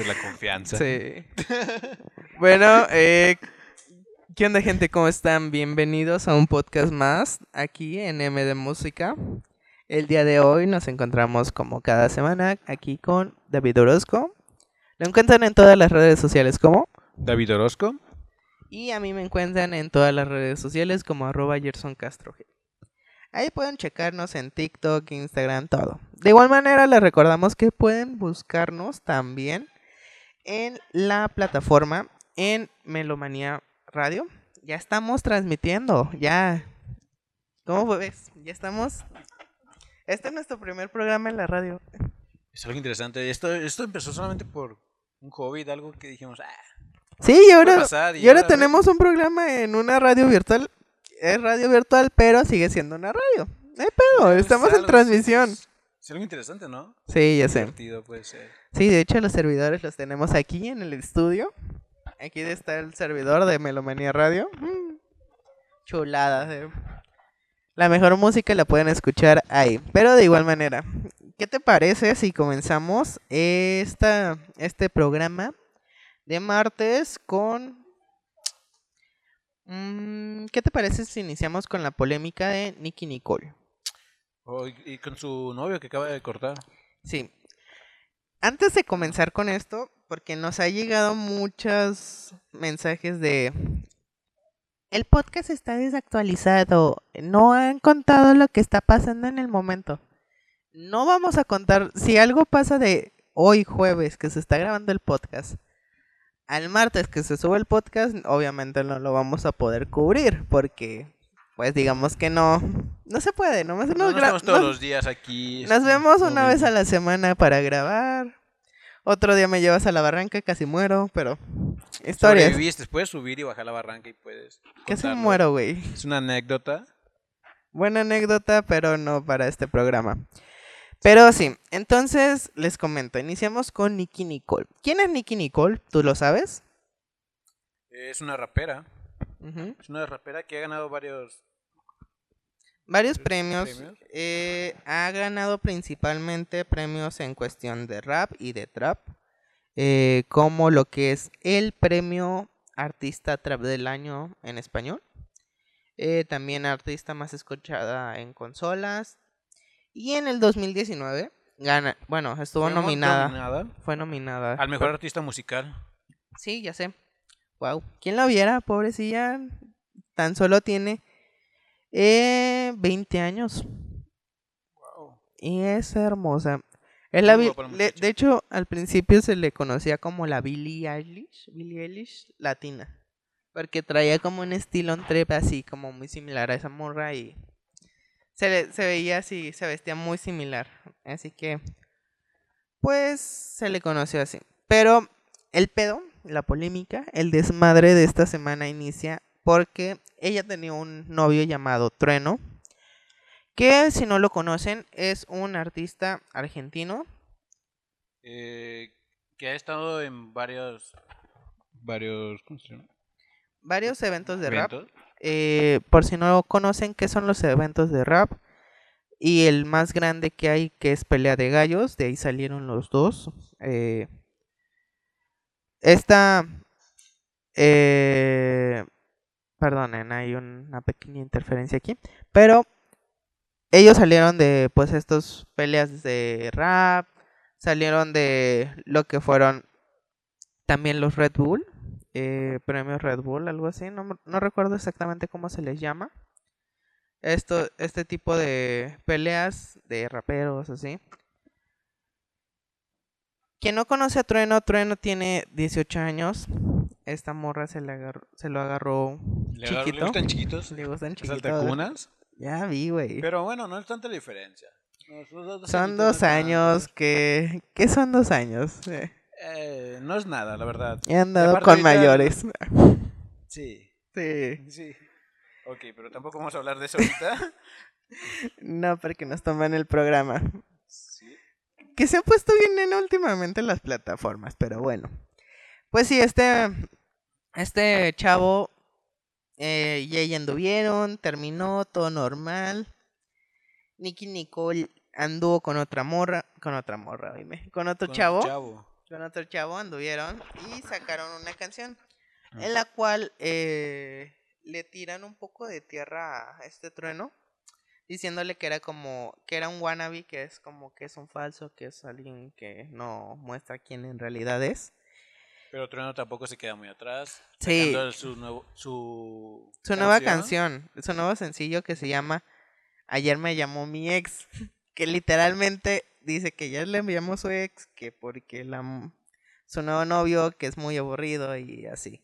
Esa es la confianza. Sí. bueno, eh, ¿qué onda gente? ¿Cómo están? Bienvenidos a un podcast más aquí en M de Música. El día de hoy nos encontramos como cada semana aquí con David Orozco. Lo encuentran en todas las redes sociales como... David Orozco. Y a mí me encuentran en todas las redes sociales como arroba Gerson Castro. Ahí pueden checarnos en TikTok, Instagram, todo. De igual manera les recordamos que pueden buscarnos también en la plataforma en Melomanía Radio. Ya estamos transmitiendo, ya. ¿Cómo ves? Ya estamos. Este es nuestro primer programa en la radio. Es algo interesante. Esto, esto empezó solamente por un hobby, de algo que dijimos, ah, Sí, y ahora, pasar y y ahora ahora, tenemos un programa en una radio virtual. Es radio virtual, pero sigue siendo una radio. No hay pedo, estamos en transmisión. Es, algo interesante, ¿no? Sí, ya sé. Puede ser. Sí, de hecho los servidores los tenemos aquí en el estudio. Aquí está el servidor de Melomanía Radio. Mm, Chulada. de- La mejor música la pueden escuchar ahí. Pero de igual manera, ¿qué te parece si comenzamos esta, este programa de martes con... Mm, ¿Qué te parece si iniciamos con la polémica de Nicky Nicole? Oh, y, con su novio que acaba de cortar. Sí. Antes de comenzar con esto, porque nos ha llegado muchos mensajes de... El podcast está desactualizado. No han contado lo que está pasando en el momento. No vamos a contar. Si algo pasa de hoy jueves que se está grabando el podcast, al martes que se sube el podcast, obviamente no lo vamos a poder cubrir. Porque, pues digamos que no. No se puede. Nomás No, nos no gra- estamos todos nos- los días aquí. nos este, vemos una vez a la semana para grabar. Otro día me llevas a la barranca, casi muero, pero historias. Sobreviviste, puedes subir y bajar la barranca y puedes. Casi muero, güey. Es una anécdota. Buena anécdota, pero no para este programa. Pero sí, entonces les comento, iniciamos con Nicky Nicole. ¿Quién es Nicky Nicole? ¿Tú lo sabes? Es una rapera. Es una rapera que ha ganado varios. Varios ¿Varios premios. eh, ha ganado principalmente premios en cuestión de rap y de trap. eh, como lo que es el premio Artista Trap del Año en español. eh, también artista más escuchada en consolas. Y en el 2019 gana, bueno, estuvo Fue nominada. nominada Fue nominada. Al mejor artista musical. Sí, ya sé. Wow. ¿Quién la viera, pobrecilla? Tan solo tiene eh, 20 años. Y es hermosa. Es la le- de hecho, al principio se le conocía como la Billie Eilish, Billie Eilish latina. Porque traía como un estilo un trip así, como muy similar a esa morra y se, le- se veía así, se vestía muy similar. Así que, pues, se le conoció así. Pero el pedo, la polémica, el desmadre de esta semana inicia porque ella tenía un novio llamado Trueno, que si no lo conocen es un artista argentino. eh, que ha estado en varios. Varios. ¿Cómo se llama? Varios eventos de rap. Eh, por si no lo conocen, ¿qué son los eventos de rap? Y el más grande que hay, que es Pelea de Gallos, de ahí salieron los dos. Eh, esta... Eh, perdonen, hay una pequeña interferencia aquí. Pero ellos salieron de, pues, estos peleas de rap. Salieron de lo que fueron también los Red Bull eh, premios Red Bull, algo así, no, no recuerdo exactamente cómo se les llama. Esto, este tipo de peleas de raperos, así. Quien no conoce a Trueno, Trueno tiene 18 años. Esta morra se, le agarró, se lo agarró Le, agarró- le chiquito. gustan chiquitos. Le gustan Las chiquitos. altacunas. Ya vi, güey. Pero bueno, no es tanta la diferencia. No, son dos, Son años que... ¿Qué son dos años? Eh, Eh, no es nada, la verdad. he andado aparte con ahorita- mayores. Sí, Sí. sí. Ok, pero tampoco vamos a hablar de eso ahorita. No, porque nos toman el programa. sí. que se ha puesto bien en últimamente las plataformas, pero bueno. Pues sí, este, este chavo eh, y ella anduvieron, terminó todo normal. Nicky Nicole anduvo con otra morra, con otra morra, dime, con otro Con chavo. chavo. con otro chavo anduvieron y sacaron una canción Ah. en la cual eh, le tiran un poco de tierra a este trueno diciéndole que era como que era un wannabe que es como que es un falso que es alguien que no muestra quién en realidad es Pero Trueno tampoco se queda muy atrás. Sí. Su, nuevo, su, su nueva canción su nuevo sencillo que se llama ayer me llamó mi ex que literalmente dice que ya le llamó su ex que porque la su nuevo novio que es muy aburrido y así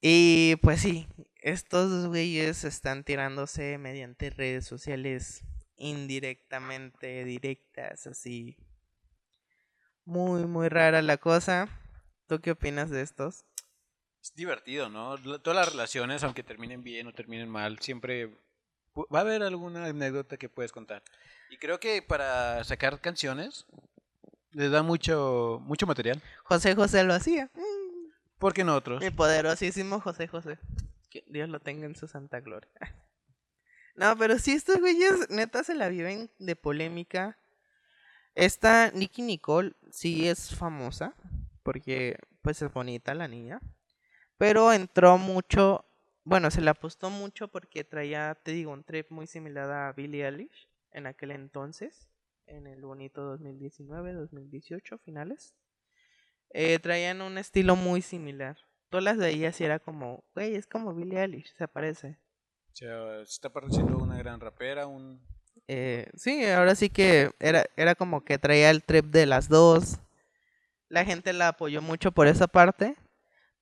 y pues sí estos güeyes están tirándose mediante redes sociales indirectamente directas así muy muy rara la cosa ¿tú qué opinas de estos? Es divertido, ¿no? Todas las relaciones, aunque terminen bien o terminen mal, siempre va a haber alguna anécdota que puedes contar. Y creo que para sacar canciones les da mucho, mucho material. José José lo hacía Mm. ¿Por qué no otros? Mi poderosísimo José José. Que Dios lo tenga en su santa gloria. No, pero sí, estos güeyes neta se la viven de polémica. Esta Nicky Nicole sí es famosa. Porque pues es bonita la niña. Pero entró mucho. Bueno, se la apostó mucho porque traía, te digo, un trip muy similar a Billie Eilish en aquel entonces. En el bonito 2019, 2018, finales. Eh, traían un estilo muy similar. Todas las veías y era como, güey, es como Billie Eilish, se parece. O sea, se está pareciendo una gran rapera, un... Eh, sí, ahora sí que era, era como que traía el trip de las dos. La gente la apoyó mucho por esa parte.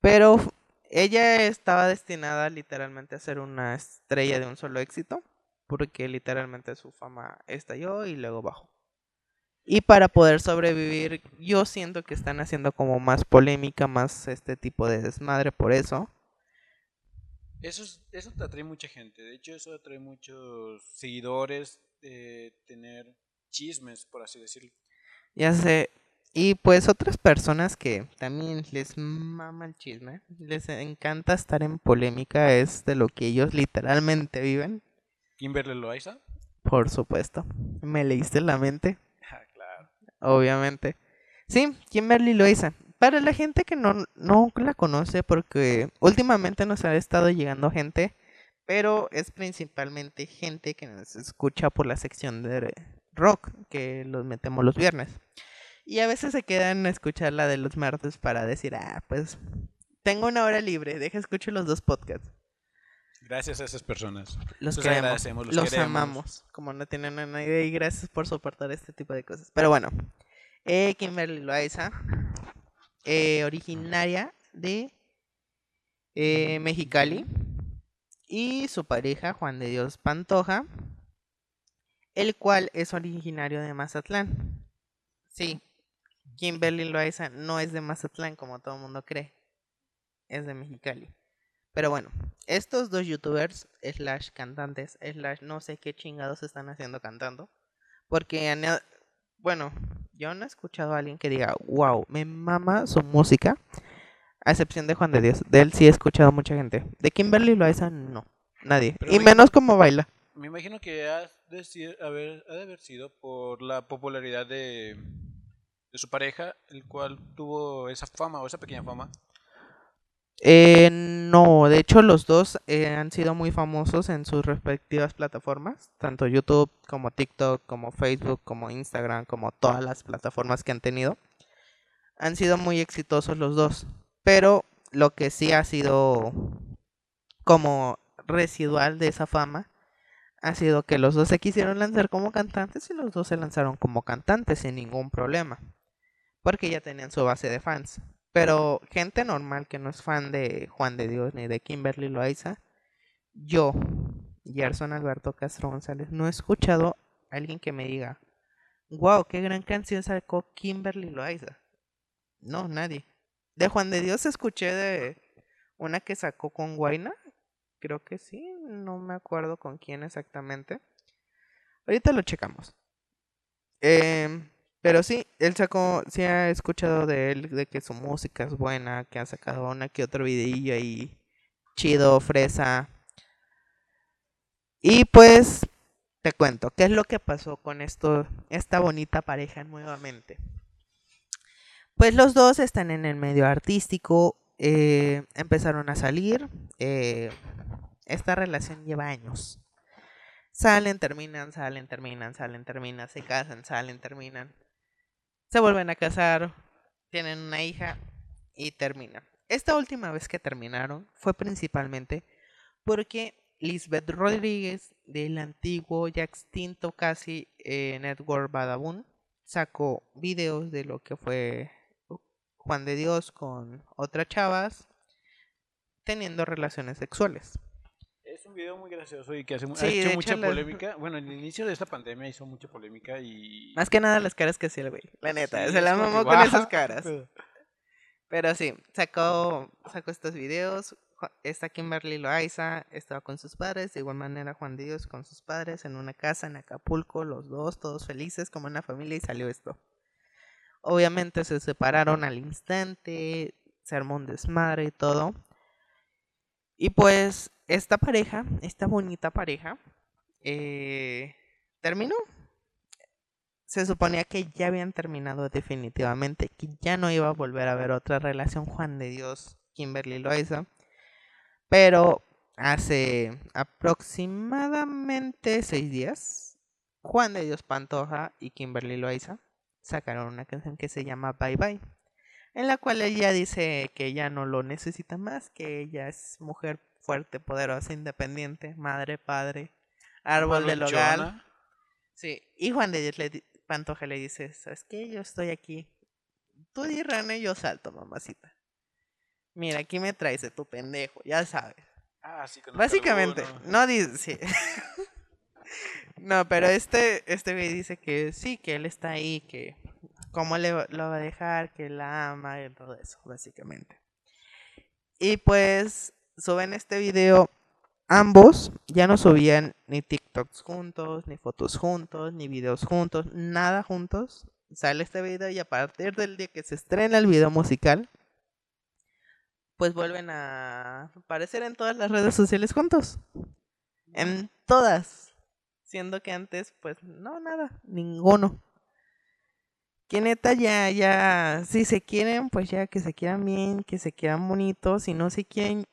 Pero ella estaba destinada literalmente a ser una estrella de un solo éxito. Porque literalmente su fama estalló y luego bajó. Y para poder sobrevivir, yo siento que están haciendo como más polémica, más este tipo de desmadre por eso. Eso, es- eso te atrae mucha gente. De hecho, eso atrae muchos seguidores tener chismes, por así decirlo. Ya sé. Y pues otras personas que también les mama el chisme, les encanta estar en polémica, es de lo que ellos literalmente viven. Kimberly Loaiza. Por supuesto. Me leíste la mente, Ah, claro. obviamente. Sí, Kimberly Loaiza. Para la gente que no, no la conoce, porque últimamente nos ha estado llegando gente, pero es principalmente gente que nos escucha por la sección de rock, que los metemos los viernes. Y a veces se quedan a escuchar la de los martes para decir, ah, pues tengo una hora libre, deja escucho los dos podcasts. Gracias a esas personas. Los Los queremos, agradecemos, los los queremos. amamos, como no tienen a nadie y gracias por soportar este tipo de cosas. Pero bueno, eh, Kimberly Loaiza, eh, originaria de eh, Mexicali, y su pareja Juan de Dios Pantoja, el cual es originario de Mazatlán. Sí, Kimberly Loaiza no es de Mazatlán como todo el mundo cree, es de Mexicali. Pero bueno, estos dos youtubers, slash cantantes, slash no sé qué chingados están haciendo cantando. Porque, han- bueno, yo no he escuchado a alguien que diga, wow, me mama su música. A excepción de Juan de Dios. De él sí he escuchado a mucha gente. De Kimberly Loaiza, no. Nadie. Pero y me- menos como baila. Me imagino que ha de, si- haber, ha de haber sido por la popularidad de, de su pareja, el cual tuvo esa fama o esa pequeña fama. Eh, no, de hecho los dos eh, han sido muy famosos en sus respectivas plataformas, tanto YouTube como TikTok, como Facebook, como Instagram, como todas las plataformas que han tenido. Han sido muy exitosos los dos, pero lo que sí ha sido como residual de esa fama ha sido que los dos se quisieron lanzar como cantantes y los dos se lanzaron como cantantes sin ningún problema, porque ya tenían su base de fans. Pero gente normal que no es fan de Juan de Dios ni de Kimberly Loaiza, yo, Gerson Alberto Castro González, no he escuchado a alguien que me diga, wow, qué gran canción sacó Kimberly Loaiza. No, nadie. De Juan de Dios escuché de una que sacó con Guaina, creo que sí, no me acuerdo con quién exactamente. Ahorita lo checamos. Em, pero sí, él sacó, sí ha escuchado de él, de que su música es buena, que ha sacado una que otro videillo ahí chido, fresa. Y pues te cuento, ¿qué es lo que pasó con esto, esta bonita pareja nuevamente? Pues los dos están en el medio artístico, eh, empezaron a salir. eh, esta relación lleva años. Salen, terminan, salen, terminan, salen, terminan, se casan, salen, terminan. Se vuelven a casar, tienen una hija y terminan. Esta última vez que terminaron fue principalmente porque Lisbeth Rodríguez del antiguo ya extinto casi eh, Network Badabun sacó videos de lo que fue Juan de Dios con otras chavas teniendo relaciones sexuales. Es un video muy gracioso y que hace, Sí, ha hecho hecho, mucha la- polémica. Bueno, en el inicio de esta pandemia hizo mucha polémica y... Más que nada las caras que hacía el güey, la neta, Sí, se la mamó con esas caras. Pero- sí, sacó, sacó estos videos. Esta Kimberly Loaiza estaba con sus padres. De igual manera, Juan de Dios con sus padres en una casa en Acapulco. Los dos, todos felices como una familia. Y salió esto. Obviamente se separaron al instante. Se armó un desmadre y todo. Y pues, esta pareja, esta bonita pareja, eh, terminó. Se suponía que ya habían terminado definitivamente, que ya no iba a volver a haber otra relación Juan de Dios, Kimberly Loaiza. Pero hace aproximadamente seis días, Juan de Dios Pantoja y Kimberly Loaiza sacaron una canción que se llama Bye Bye, en la cual ella dice que ya no lo necesita más, que ella es mujer fuerte, poderosa, independiente, madre, padre, árbol del hogar. Sí, y Juan de Dios le Pantoja le dice, ¿sabes qué? Yo estoy aquí. Tú di rana y yo salto, mamacita. Mira, aquí me traes de tu pendejo, ya sabes. Ah, sí, con Básicamente, no dice, sí. no, pero este, este güey dice que sí, que él está ahí, que cómo le, lo va a dejar, que la ama y todo eso, básicamente. Y pues suben este video, ambos ya no subían ni TikToks juntos, ni fotos juntos, ni videos juntos, nada juntos. Sale este video y a partir del día que se estrena el video musical, pues vuelven a aparecer en todas las redes sociales juntos. En todas. Siendo que antes, pues, no, nada, ninguno. Que neta ya, ya, si se quieren, pues ya que se quieran bien, que se quieran bonitos, si no se quieren,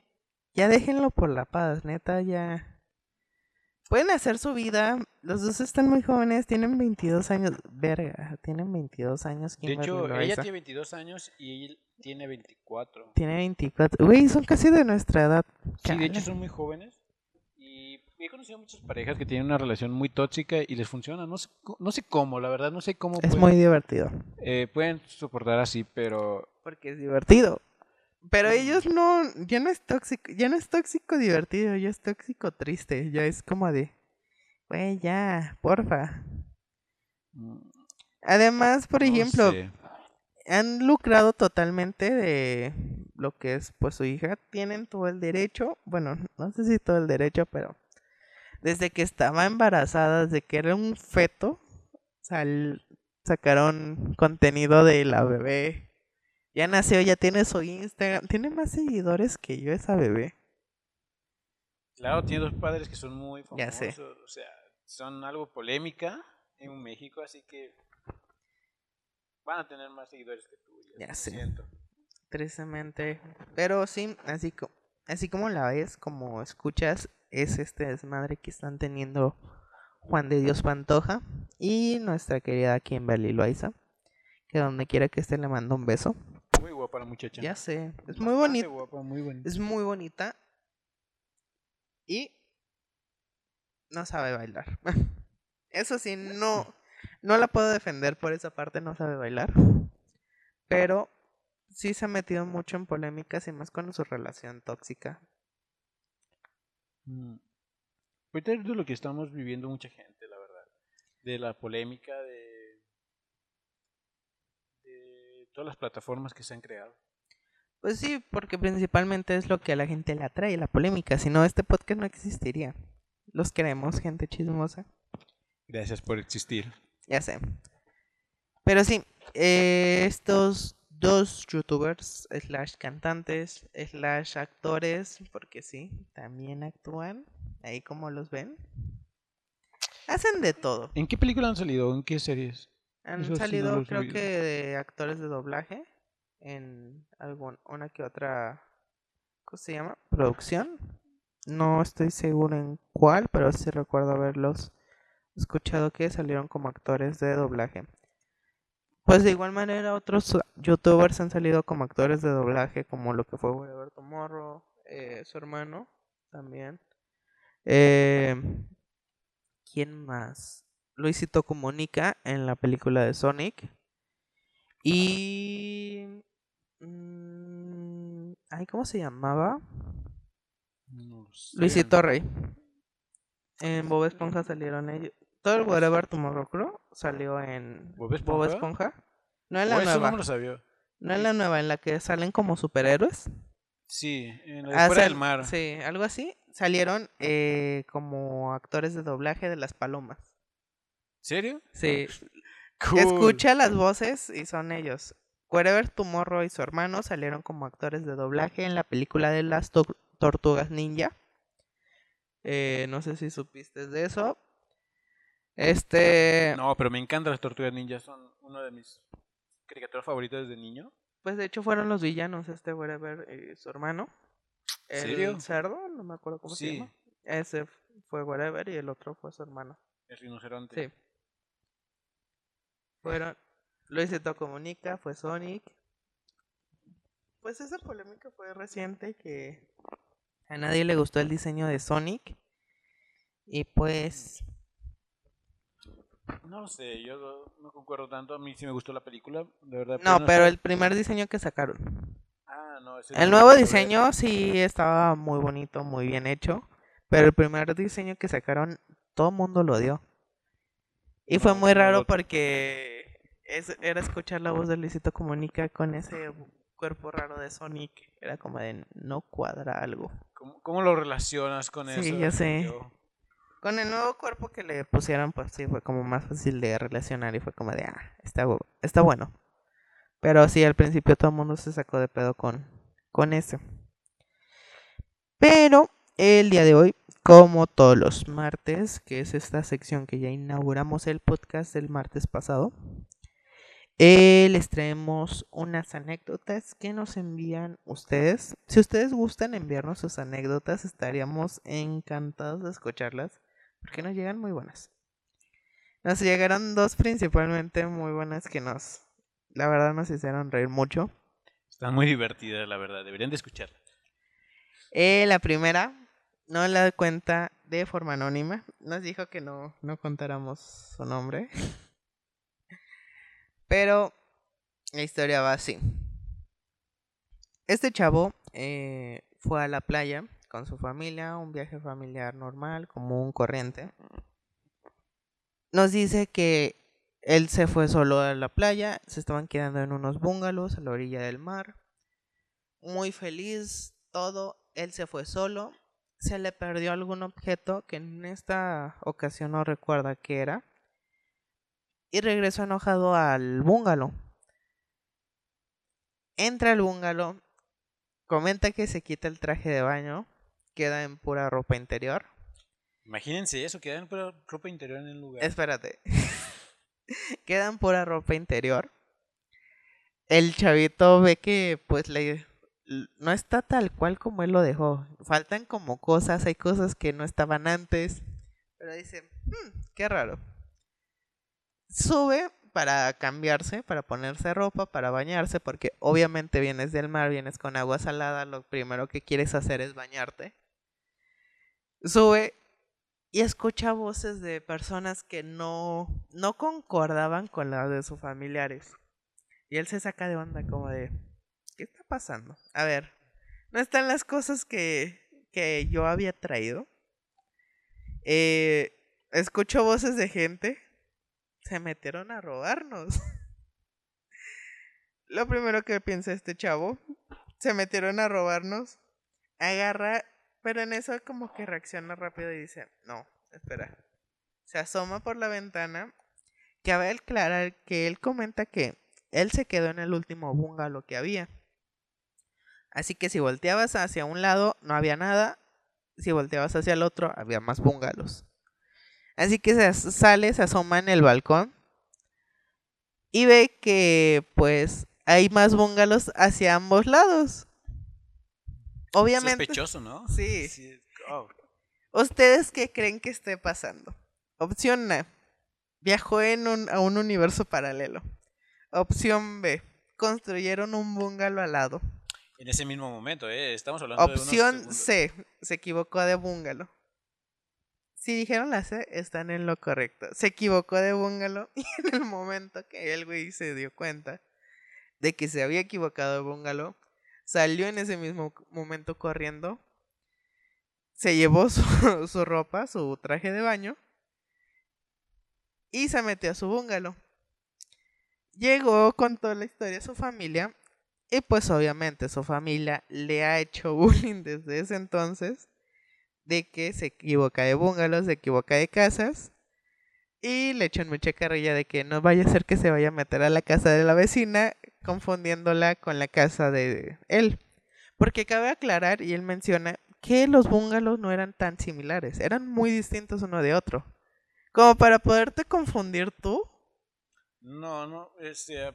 ya déjenlo por la paz, neta, ya. Pueden hacer su vida, los dos están muy jóvenes, tienen 22 años, verga, tienen 22 años. De hecho, ella tiene 22 años y él tiene 24. Tiene 24. Güey, son casi de nuestra edad. Sí, de hecho son muy jóvenes. He conocido muchas parejas que tienen una relación muy tóxica y les funciona. No sé, no sé cómo, la verdad, no sé cómo Es pueden, muy divertido. eh, pueden soportar así, pero Porque es divertido. Pero ellos no, ya no es tóxico, ya no es tóxico divertido, ya es tóxico triste, ya es como de, güey, ya, porfa. mm, Además, por no ejemplo, sé. han lucrado totalmente de lo que es pues su hija, tienen todo el derecho, bueno, no sé si todo el derecho, pero desde que estaba embarazada, desde que era un feto, sal- sacaron contenido de la bebé. Ya nació, ya tiene su Instagram, tiene más seguidores que yo esa bebé. Claro, tiene dos padres que son muy famosos. Ya sé. O sea, son algo polémica en México, así que van a tener más seguidores que tú. Ya lo sé. siento. Tristemente. Pero sí, así, co- así como la ves, como escuchas, es este desmadre que están teniendo Juan de Dios Pantoja y nuestra querida Kimberly Loaiza. Que donde quiera que esté le mando un beso. Muy guapa la muchacha. Ya sé, es muy bonita. guapa, muy bonita. Es muy bonita. Y no sabe bailar. Eso sí, no, no la puedo defender por esa parte, no sabe bailar. Pero sí se ha metido mucho en polémicas y más con su relación tóxica. Mm. Ahorita es de lo que estamos viviendo mucha gente, la verdad. De la polémica de, de todas las plataformas que se han creado. Pues sí, porque principalmente es lo que a la gente le atrae, la polémica. Si no, este podcast no existiría. Los queremos, gente chismosa. Gracias por existir. Ya sé. Pero sí, eh, estos dos youtubers, slash cantantes, slash actores, porque sí, también actúan, ahí como los ven. Hacen de todo. ¿En qué película han salido? ¿En qué series? Han Eso sí no salido, creo que, de actores de doblaje en algún, una que otra, ¿cómo se llama? Producción. No estoy seguro en cuál, pero sí recuerdo haberlos escuchado que salieron como actores de doblaje. Pues de igual manera otros youtubers han salido como actores de doblaje, como lo que fue Wherever Tomorrow, eh, su hermano también. Eh, ¿Quién más? Luisito Comunica en la película de Sonic. Y... mm, ay, ¿cómo se llamaba? No lo sé. Luisito Rey. En Bob Esponja salieron ellos. Todo el Whatever Tomorrow Crew salió en ¿Bob Bob Esponja? No en Oh, la eso no nueva. me lo sabía. No en la nueva, en la que salen como superhéroes. Sí, en la de Ah, fuera del mar. Sí, algo así. Salieron eh, como actores de doblaje de las palomas. ¿Serio? Sí, Cool. escucha las voces y son ellos. Wherever Tomorrow y su hermano salieron como actores de doblaje en la película de las tor- tortugas ninja. Eh, no sé si supiste de eso. Este, No, pero me encantan las tortugas ninjas. Son una de mis caricaturas favoritas desde niño. pues de hecho fueron los villanos, este Wherever y su hermano. El ¿Serio? cerdo, no me acuerdo cómo se llama. Ese fue Wherever y el otro fue su hermano. el rinoceronte. Sí. Fueron. Luisito Comunica, fue Sonic. Pues esa polémica fue reciente que a nadie le gustó el diseño de Sonic. Y pues. No lo sé, yo no- concuerdo tanto. A mí sí me gustó la película, de verdad. No, no pero el primer diseño que sacaron. Ah, no, ese El nuevo diseño sí estaba muy bonito, muy bien hecho. Pero el primer diseño que sacaron, todo el mundo lo odió. Y fue muy raro porque es- era escuchar la voz de Luisito Comunica con ese cuerpo raro de Sonic. Era como de no cuadra algo. ¿Cómo, cómo lo relacionas con Sí, eso? ya sé. Yo- Con el nuevo cuerpo que le pusieron, pues sí, fue como más fácil de relacionar y fue como de, ah, está, está bueno. Pero sí, al principio todo el mundo se sacó de pedo con, con eso. Pero el día de hoy, como todos los martes, que es esta sección que ya inauguramos el podcast del martes pasado, eh, les traemos unas anécdotas que nos envían ustedes. Si ustedes gustan enviarnos sus anécdotas, estaríamos encantados de escucharlas, porque nos llegan muy buenas. Nos llegaron dos principalmente muy buenas que nos, la verdad, nos hicieron reír mucho. Están muy divertidas, la verdad. Deberían de escucharla. Eh, la primera, no la cuenta de forma anónima. Nos dijo que no, no contáramos su nombre. Pero la historia va así. Este chavo eh, fue a la playa con su familia, un viaje familiar normal, común, corriente. Nos dice que él se fue solo a la playa, se estaban quedando en unos bungalows a la orilla del mar. Muy feliz, todo. Él se fue solo. Se le perdió algún objeto que en esta ocasión no recuerda qué era. Y regresó enojado al bungalow. Entra al bungalow. Comenta que se quita el traje de baño. Queda en pura ropa interior. Imagínense eso, quedan pura ropa interior en el lugar. Espérate. Queda en pura ropa interior. El chavito ve que pues le no está tal cual como él lo dejó. Faltan como cosas, hay cosas que no estaban antes. Pero dice, "Hmm, qué raro. Sube para cambiarse, para ponerse ropa, para bañarse, porque obviamente vienes del mar, vienes con agua salada, lo primero que quieres hacer es bañarte. Sube y escucha voces de personas que no, no concordaban con las de sus familiares. Y él se saca de onda como de, ¿qué está pasando? A ver, ¿no están las cosas que, que yo había traído? Eh, escucho voces de gente. Se metieron a robarnos. Lo primero que piensa este chavo, se metieron a robarnos. Agarra pero en eso como que reacciona rápido y dice, no, espera. Se asoma por la ventana. Cabe aclarar que él comenta que él se quedó en el último bungalow que había. Así que si volteabas hacia un lado no había nada. Si volteabas hacia el otro había más bungalows. Así que se sale, se asoma en el balcón. y ve que pues hay más bungalows hacia ambos lados. Obviamente. Sospechoso, ¿no? Sí. Sí, oh. ¿Ustedes qué creen que esté pasando? Opción A. Viajó en un- a un universo paralelo. Opción B. Construyeron un bungalow al lado. En ese mismo momento, ¿eh? Estamos hablando de unos Opción. C. Se equivocó de bungalow. Si dijeron la C, están en lo correcto. Se equivocó de bungalow y en el momento que el güey se dio cuenta de que se había equivocado de bungalow, salió en ese mismo momento corriendo, se llevó su, su ropa, su traje de baño y se metió a su bungalow. Llegó, contó la historia a su familia y pues obviamente su familia le ha hecho bullying desde ese entonces de que se equivoca de bungalows, se equivoca de casas y le echan mucha carrilla de que no vaya a ser que se vaya a meter a la casa de la vecina confundiéndola con la casa de él. Porque cabe aclarar y él menciona que los bungalows no eran tan similares, eran muy distintos uno de otro. Como para poderte confundir tú. No, no, este,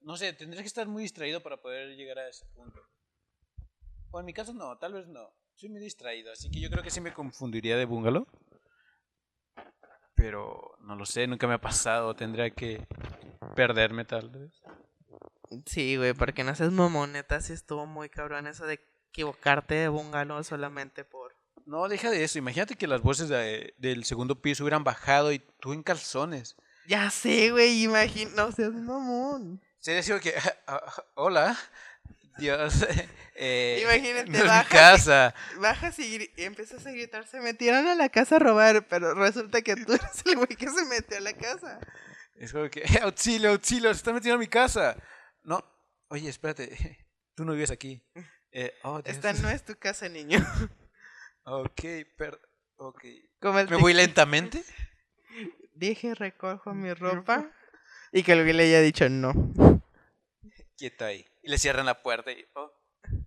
no sé, tendrías que estar muy distraído para poder llegar a ese punto. O en mi caso no, tal vez no. Soy muy distraído, así que yo creo que sí me confundiría de bungalow. Pero no lo sé, nunca me ha pasado, tendría que perderme tal vez. Sí, güey, porque no seas mamoneta, sí estuvo muy cabrón eso de equivocarte de bungalow solamente por... No, deja de eso, imagínate que las voces de- del segundo piso hubieran bajado y tú en calzones. Ya sé, güey, imagino, no seas mamón. Sería así que, hola, Dios, eh, Imagínate, no es mi bajas y- casa. Bajas y, y empiezas a gritar, se metieron a la casa a robar, pero resulta que tú eres el güey que se metió a la casa. Es como que, auxilio, auxilio, se está metiendo a mi casa. No, oye, espérate, tú no vives aquí. Eh, oh. Esta no es tu casa, niño. Ok, per... ok. Como el ¿Me voy lentamente? Dije, recojo mi ropa. Y que el le haya dicho no. Quieto ahí. Y le cierran la puerta y, oh,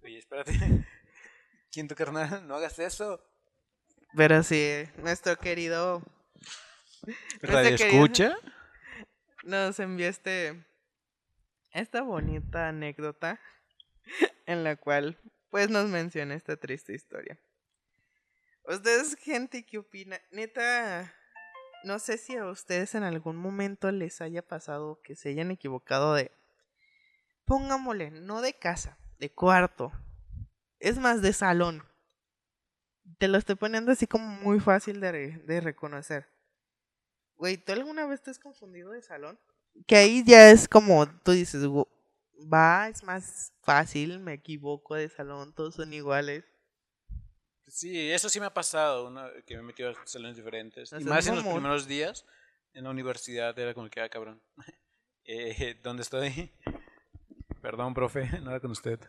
oye, espérate. ¿Quién tu carnal? No hagas eso. Pero sí, nuestro querido ¿Radio Nuestro querido- escucha? nos envió este esta bonita anécdota en la cual pues nos menciona esta triste historia. Ustedes, gente, ¿qué opina? Neta, no sé si a ustedes en algún momento les haya pasado que se hayan equivocado de, pongámosle, no de casa, de cuarto, es más de salón. Te lo estoy poniendo así como muy fácil de, de reconocer. Güey, ¿tú alguna vez te has confundido de salón? Que ahí ya es como tú dices, "Gu- va, es más fácil, me equivoco de salón, todos son iguales. Sí, eso sí me ha pasado, una- que me he metido a salones diferentes. Y más en los primeros días en la universidad era como que, ah, cabrón. Eh, ¿Dónde estoy? Perdón, profe, nada con usted.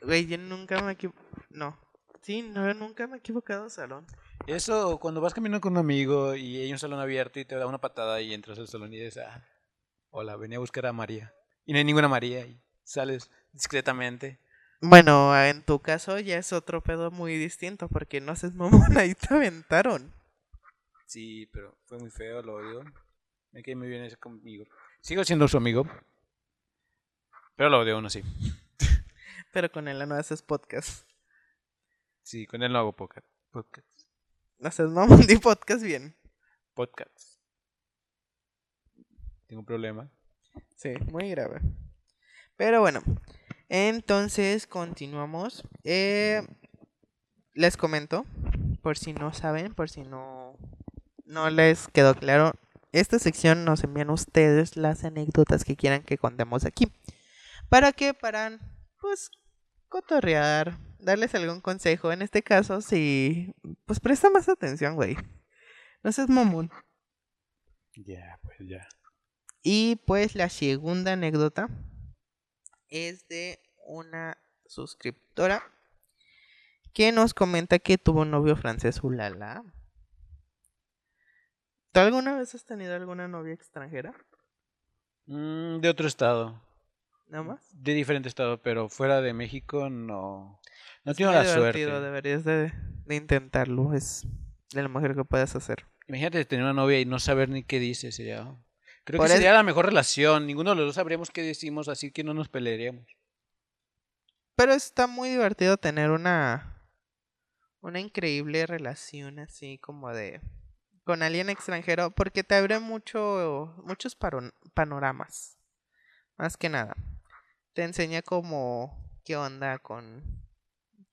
Güey, yo nunca me equivoco. No. Sí, no, nunca me he equivocado de salón. Eso, cuando vas caminando con un amigo y hay un salón abierto y te da una patada y entras al salón y dices, ah, hola, venía a buscar a María. Y no hay ninguna María y sales discretamente. Bueno, en tu caso ya es otro pedo muy distinto porque no haces mamón, ahí te aventaron. Sí, pero fue muy feo, lo odio. Me quedé muy bien ese conmigo. Sigo siendo su amigo, pero lo odio aún así. Pero con él no haces podcast. Sí, con él no hago podcast. Podcast. No haces mamón, di podcast bien. podcast. Tengo un problema. Sí, muy grave. Pero bueno, entonces continuamos. Eh, les comento, por si no saben, por si no, no les quedó claro, esta sección nos envían ustedes las anécdotas que quieran que contemos aquí. ¿Para qué? Para, pues, cotorrear, darles algún consejo. En este caso, si, pues presta más atención, güey. No seas mamón. Ya, pues ya. Y pues la segunda anécdota es de una suscriptora que nos comenta que tuvo un novio francés, ulala. ¿Tú alguna vez has tenido alguna novia extranjera? Mm, de otro estado. ¿Nada más? De diferente estado, pero fuera de México no. No Es tengo la suerte. Deberías de, de intentarlo, es de lo mejor que puedes hacer. Imagínate tener una novia y no saber ni qué dice. Sería. Creo Por que sería la mejor relación. Ninguno de los dos sabríamos qué decimos, así que no nos pelearíamos. Pero está muy divertido tener una una increíble relación así como de con alguien extranjero porque te abre mucho muchos panoramas. Más que nada. Te enseña como qué onda con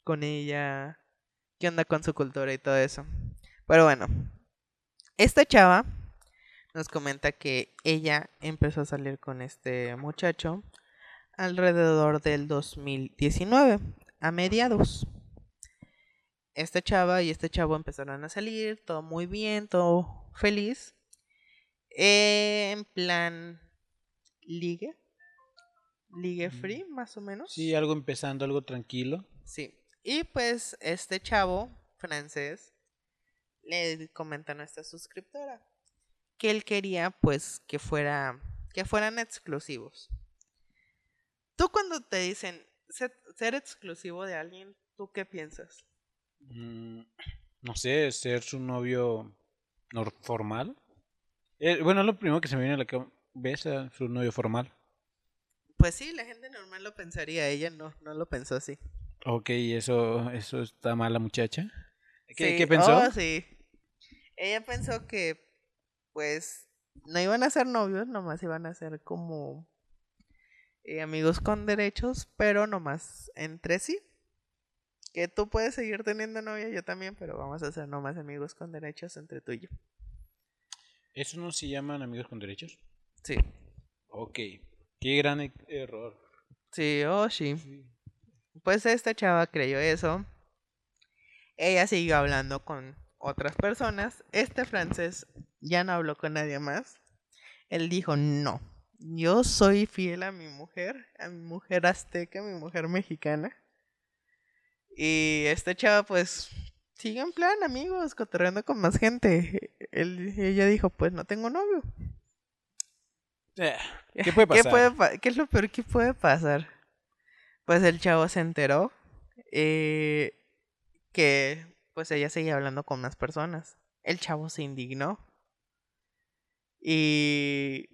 con ella, qué onda con su cultura y todo eso. Pero bueno, esta chava nos comenta que ella empezó a salir con este muchacho alrededor del 2019, a mediados. Esta chava y este chavo empezaron a salir, todo muy bien, todo feliz. eh, en plan ligue. Ligue free, más o menos. Sí, algo empezando, algo tranquilo. Sí. Y pues este chavo francés le comenta a nuestra suscriptora que él quería pues que fuera que fueran exclusivos. Tú cuando te dicen ser, ser exclusivo de alguien, ¿tú qué piensas? Mm, no sé, ser su novio formal. Eh, bueno, es lo primero que se me viene a la cabeza, su novio formal. Pues sí, la gente normal lo pensaría, ella no, no lo pensó así. Ok, eso, eso está mal la muchacha. ¿Qué, Sí, qué pensó? oh, sí. Ella pensó que, pues, no iban a ser novios, nomás iban a ser como eh, amigos con derechos, pero nomás entre sí. Que tú puedes seguir teniendo novia, yo también, pero vamos a ser nomás amigos con derechos entre tú y yo. ¿Eso no se llaman amigos con derechos? Sí. Ok, qué gran e- error. Sí, oh, sí. Pues esta chava creyó eso. Ella siguió hablando con otras personas. Este francés ya no habló con nadie más. Él dijo, no, yo soy fiel a mi mujer, a mi mujer azteca, a mi mujer mexicana. Y esta chava pues sigue en plan amigos, cotorreando con más gente. Él, ella dijo, pues no tengo novio. Eh, ¿Qué puede pasar? ¿Qué, puede pa- qué es lo peor que puede pasar? Pues el chavo se enteró eh, que pues ella seguía hablando con más personas. El chavo se indignó. Y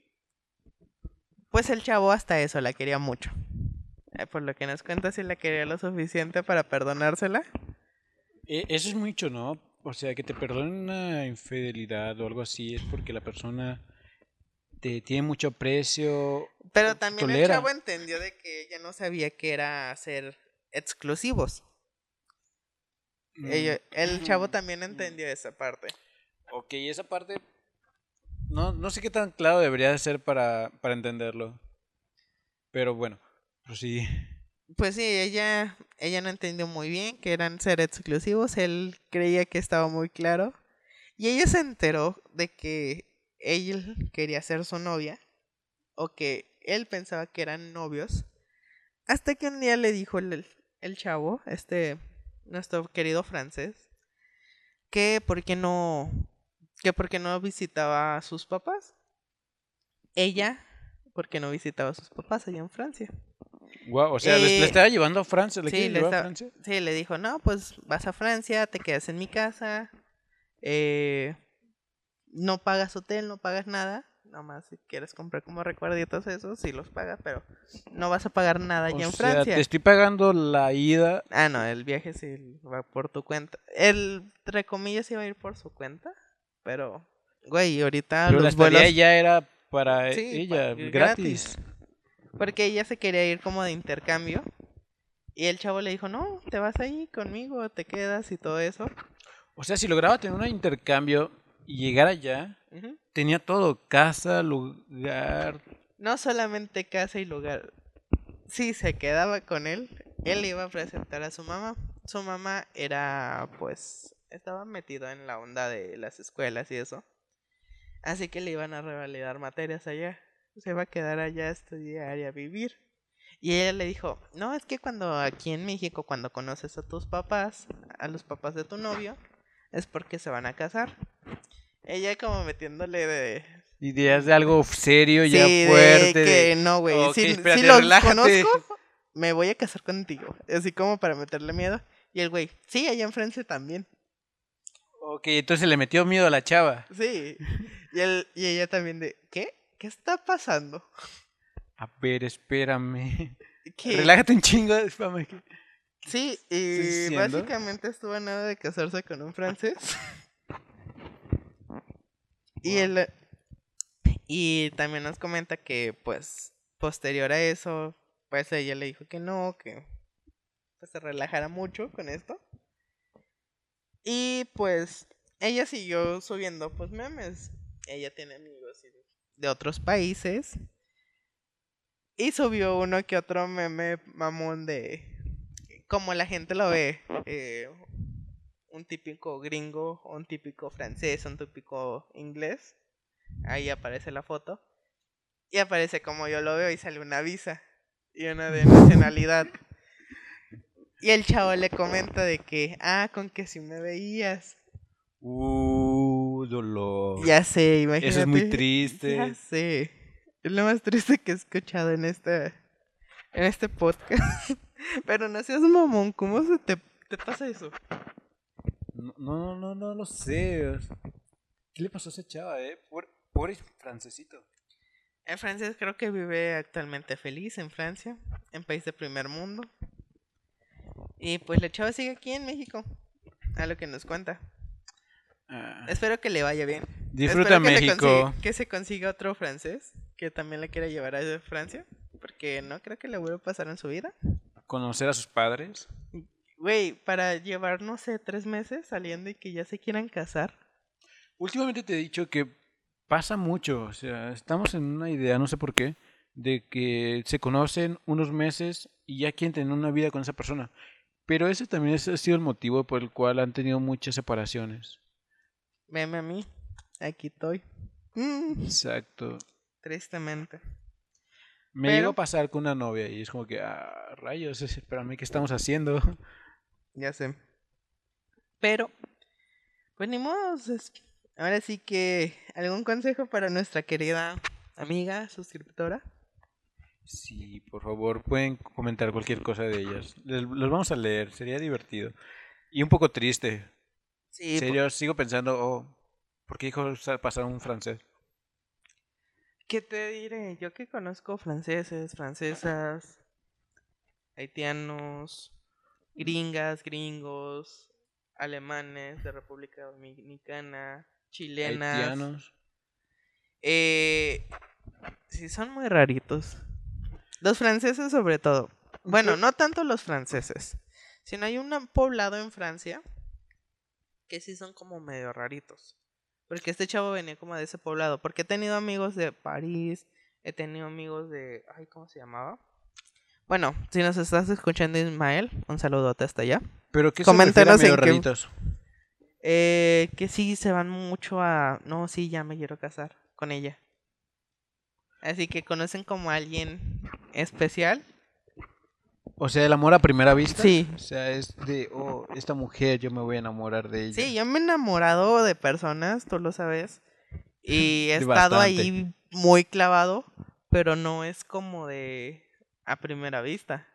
pues el chavo hasta eso la quería mucho. Eh, por lo que nos cuenta si la quería lo suficiente para perdonársela. Eh, eso es mucho, ¿no? O sea, que te perdonen una infidelidad o algo así es porque la persona te tiene mucho aprecio. Pero también el chavo entendió de que ella no sabía que era ser exclusivos. Mm, Ella- el chavo también entendió esa parte. Ok, esa parte no, no sé qué tan claro debería de ser para, para entenderlo. Pero bueno, pues sí. Pues sí, ella, ella no entendió muy bien que eran ser exclusivos. Él creía que estaba muy claro. Y ella se enteró de que él quería ser su novia. O que él pensaba que eran novios. Hasta que un día le dijo el, el chavo, este, nuestro querido francés, que por qué no, que por qué no visitaba a sus papás. Ella, porque no visitaba a sus papás allá en Francia. Guau, o sea, le, le Eh, estaba llevando a Francia, ¿le sí, le a Francia? Sí, le dijo, no, pues vas a Francia, te quedas en mi casa, eh, no pagas hotel, no pagas nada, nomás si quieres comprar como recuerditos esos, sí los pagas, pero no vas a pagar nada allá O en sea, Francia. te estoy pagando la ida. Ah, no, el viaje sí va por tu cuenta. El, entre comillas, iba a ir por su cuenta, pero, güey, ahorita Pero la los vuelos... estadía ya era para Sí, ella, pa- gratis. Porque ella se quería ir como de intercambio. Y el chavo le dijo, no, te vas ahí conmigo, te quedas y todo eso. O sea, si lograba tener un intercambio y llegar allá, tenía todo, casa, lugar. No solamente casa y lugar. Si se quedaba con él, él iba a presentar a su mamá. Su mamá era, pues, estaba metido en la onda de las escuelas y eso. Así que le iban a revalidar materias allá. Se iba a quedar allá a estudiar y a vivir. Y ella le dijo, no, es que cuando aquí en México, cuando conoces a tus papás, a los papás de tu novio, es porque se van a casar. Ella como metiéndole de, Ideas de algo serio, ya Sí, fuerte. de- que no, güey. Si, los relájate. conozco, me voy a casar contigo. Así como para meterle miedo. Y el güey, sí, allá en Francia también. Ok, entonces le metió miedo a la chava. Sí. Y, él, y ella también de, ¿qué? ¿qué está pasando? A ver, espérame. Relájate un chingo. espérame Sí, ¿Estás y básicamente estuvo a nada de casarse con un francés. y él y también nos comenta que pues posterior a eso, pues ella le dijo que no, que pues, se relajara mucho con esto. Y pues ella siguió subiendo pues memes. Ella tiene amigos de otros países. Y subió uno que otro meme mamón de como la gente lo ve. eh, un típico gringo, un típico francés, un típico inglés. Ahí aparece la foto. Y aparece como yo lo veo y sale una visa y una de nacionalidad. Y el chavo le comenta de que, ah, con que si me veías. Uh, dolor. Ya sé, imagínate. Eso es muy triste. Ya sé. Es lo más triste que he escuchado en este, en este podcast. Pero no seas mamón, ¿cómo se te, te pasa eso? No, no, no, no lo sé. ¿Qué le pasó a esa chava, eh? Pobre, pobre francesito. El francés creo que vive actualmente feliz en Francia, en país de primer mundo. Y pues la chava sigue aquí en México, a lo que nos cuenta. Ah, Espero que le vaya bien. Disfruta Espero que México. consiga- que se consiga otro francés que también la quiera llevar a Francia, porque no creo que le vuelva a pasar en su vida. Conocer a sus padres. Güey, para llevar, no sé, tres meses saliendo y que ya se quieran casar. Últimamente te he dicho que pasa mucho. O sea, estamos en una idea, no sé por qué, de que se conocen unos meses y ya quieren tener una vida con esa persona. Pero ese también es- ha sido el motivo por el cual han tenido muchas separaciones. Veme a mí, aquí estoy. Mm, Exacto. tristemente. Me Pero- llegó a pasar con una novia y es como que, ah, rayos, es- espérame, ¿qué estamos haciendo? Ya sé. Pero, pues ni modo. Ahora sí que, ¿algún consejo para nuestra querida amiga suscriptora? Sí, por favor, pueden comentar cualquier cosa de ellas. Les- los vamos a leer, sería divertido. Y un poco triste. Sí, serio, sigo pensando, oh, ¿por qué dijo sa- pasar un francés? ¿qué te diré? Yo que conozco franceses, francesas, haitianos, gringas, gringos, alemanes de República Dominicana, chilenas. Haitianos. Eh, sí, son muy raritos. Los franceses sobre todo. Bueno, no tanto los franceses, sino hay un poblado en Francia que sí son como medio raritos. Porque este chavo venía como de ese poblado. Porque he tenido amigos de París, he tenido amigos de... Ay, ¿cómo se llamaba? Bueno, si nos estás escuchando Ismael, un saludote hasta allá. Pero ¿qué se a en medio raritos? Eh, que sí se van mucho a... No, sí, ya me quiero casar con ella. Así que conocen como a alguien especial. O sea, el amor a primera vista. Sí. O sea, es de, oh, esta mujer, yo me voy a enamorar de ella. Sí, yo me he enamorado de personas, tú lo sabes. Y he estado bastante. ahí muy clavado, pero no es como de a primera vista.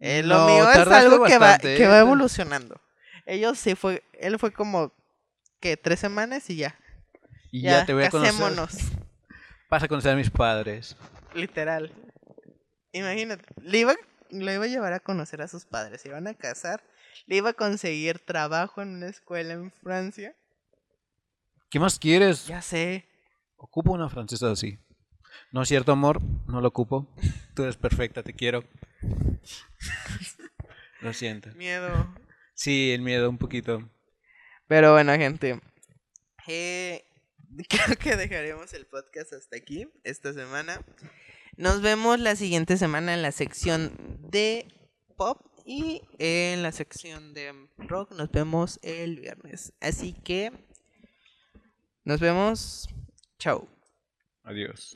Eh, lo No, mío es algo que va, bastante, que ¿eh? va evolucionando. Ellos sí fue, él fue como que tres semanas y ya. Y ya, te voy a conocer. casémonos. Vas a conocer a mis padres. Literal. Imagínate. Le iba, le iba a llevar a conocer a sus padres. Se iban a casar. Le iba a conseguir trabajo en una escuela en Francia. ¿Qué más quieres? Ya sé. Ocupo una francesa así. No es cierto, amor. No lo ocupo. Tú eres perfecta, te quiero. Lo siento. Miedo. Sí, el miedo un poquito. Pero bueno, gente. eh, creo que dejaremos el podcast hasta aquí esta semana. Nos vemos la siguiente semana en la sección de pop y en la sección de rock nos vemos el viernes. Así que nos vemos. Chao. Adiós.